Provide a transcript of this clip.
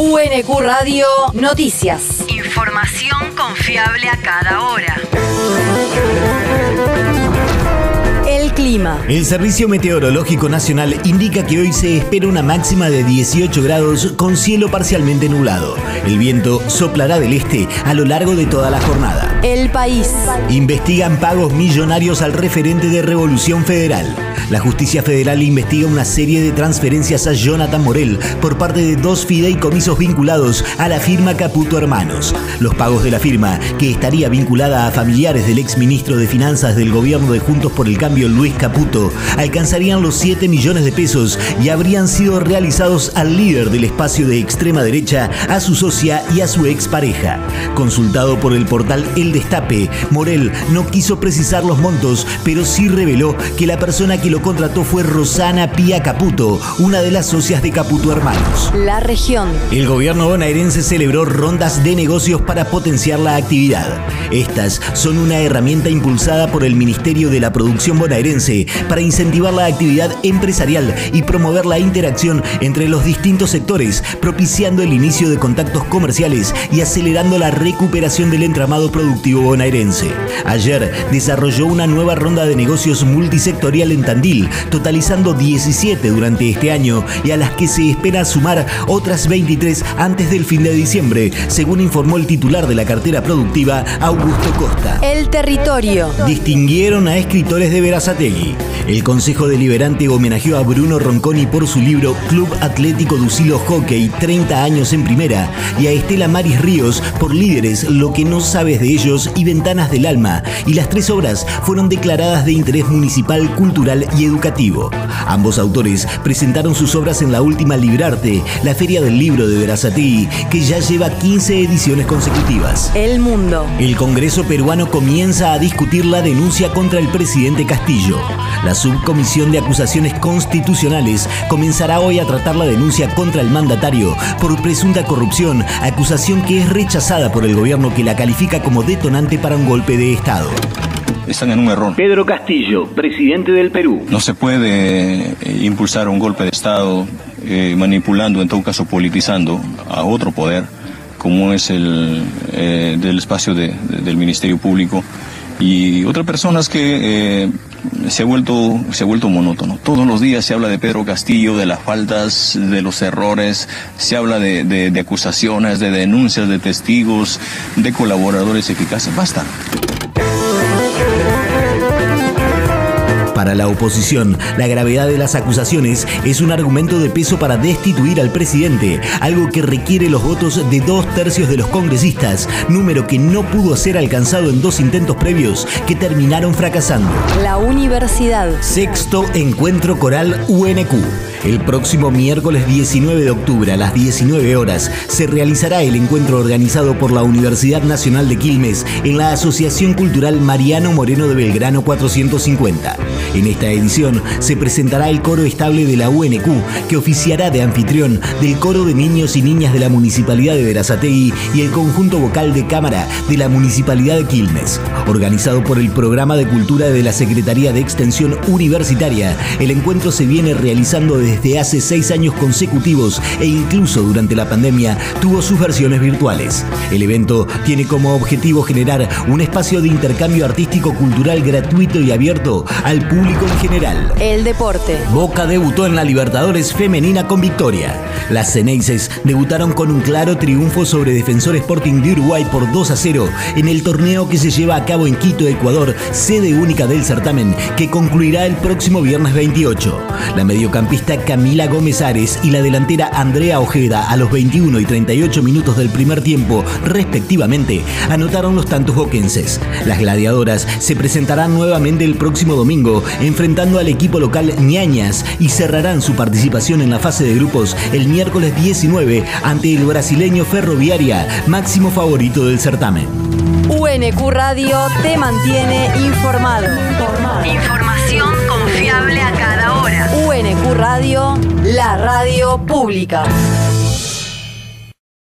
UNQ Radio Noticias. Información confiable a cada hora. El clima. El Servicio Meteorológico Nacional indica que hoy se espera una máxima de 18 grados con cielo parcialmente nublado. El viento soplará del este a lo largo de toda la jornada. El país. Investigan pagos millonarios al referente de Revolución Federal. La justicia federal investiga una serie de transferencias a Jonathan Morel por parte de dos fideicomisos vinculados a la firma Caputo Hermanos. Los pagos de la firma, que estaría vinculada a familiares del exministro de Finanzas del gobierno de Juntos por el Cambio Luis Caputo, alcanzarían los 7 millones de pesos y habrían sido realizados al líder del espacio de extrema derecha, a su socia y a su expareja. Consultado por el portal El Destape, Morel no quiso precisar los montos, pero sí reveló que la persona que lo contrató fue Rosana Pía Caputo, una de las socias de Caputo Hermanos. La región. El gobierno bonaerense celebró rondas de negocios para potenciar la actividad. Estas son una herramienta impulsada por el Ministerio de la Producción bonaerense para incentivar la actividad empresarial y promover la interacción entre los distintos sectores, propiciando el inicio de contactos comerciales y acelerando la recuperación del entramado productivo bonaerense. Ayer desarrolló una nueva ronda de negocios multisectorial en Tandil, totalizando 17 durante este año y a las que se espera sumar otras 23 antes del fin de diciembre, según informó el titular de la cartera productiva, Augusto Costa. El territorio. Distinguieron a escritores de Verazategui. El Consejo Deliberante homenajeó a Bruno Ronconi por su libro Club Atlético Ducilo Hockey 30 años en primera y a Estela Maris Ríos por Líderes Lo que no sabes de ellos y Ventanas del Alma y las tres obras fueron declaradas de interés municipal, cultural y educativo. Ambos autores presentaron sus obras en la última Librarte, la Feria del Libro de Verazategui, que ya lleva 15 ediciones consecutivas. El mundo. El Congreso peruano comienza a discutir la denuncia contra el presidente Castillo. La Subcomisión de Acusaciones Constitucionales comenzará hoy a tratar la denuncia contra el mandatario por presunta corrupción, acusación que es rechazada por el gobierno que la califica como detonante para un golpe de Estado. Están en un error. Pedro Castillo, presidente del Perú. No se puede eh, impulsar un golpe de Estado eh, manipulando, en todo caso politizando a otro poder, como es el eh, del espacio de- de- del Ministerio Público. Y otras personas que eh, se, ha vuelto, se ha vuelto monótono. Todos los días se habla de Pedro Castillo, de las faltas, de los errores, se habla de, de- de acusaciones, de denuncias, de testigos, de colaboradores eficaces. Basta. Para la oposición, la gravedad de las acusaciones es un argumento de peso para destituir al presidente, algo que requiere los votos de dos tercios de los congresistas, número que no pudo ser alcanzado en dos intentos previos que terminaron fracasando. La universidad. Sexto Encuentro Coral UNQ. El próximo miércoles 19 de octubre a las 19 horas se realizará el encuentro organizado por la Universidad Nacional de Quilmes en la Asociación Cultural Mariano Moreno de Belgrano 450. En esta edición se presentará el coro estable de la UNQ que oficiará de anfitrión del coro de niños y niñas de la Municipalidad de Verazategui y el conjunto vocal de cámara de la Municipalidad de Quilmes. Organizado por el Programa de Cultura de la Secretaría de Extensión Universitaria, el encuentro se viene realizando desde hace seis años consecutivos e incluso durante la pandemia tuvo sus versiones virtuales. El evento tiene como objetivo generar un espacio de intercambio artístico cultural gratuito y abierto al público en general. El deporte. Boca debutó en la Libertadores femenina con victoria. Las Ceneices debutaron con un claro triunfo sobre Defensor Sporting de Uruguay por 2 a 0 en el torneo que se lleva a cabo en Quito, Ecuador, sede única del certamen, que concluirá el próximo viernes 28. La mediocampista Camila Gómez Ares y la delantera Andrea Ojeda a los 21 y 38 minutos del primer tiempo, respectivamente, anotaron los tantos boquenses. Las gladiadoras se presentarán nuevamente el próximo domingo, enfrentando al equipo local Ñañas y cerrarán su participación en la fase de grupos el miércoles 19 ante el brasileño Ferroviaria, máximo favorito del certamen. UNQ Radio te mantiene informado. UNQ Radio, la radio pública.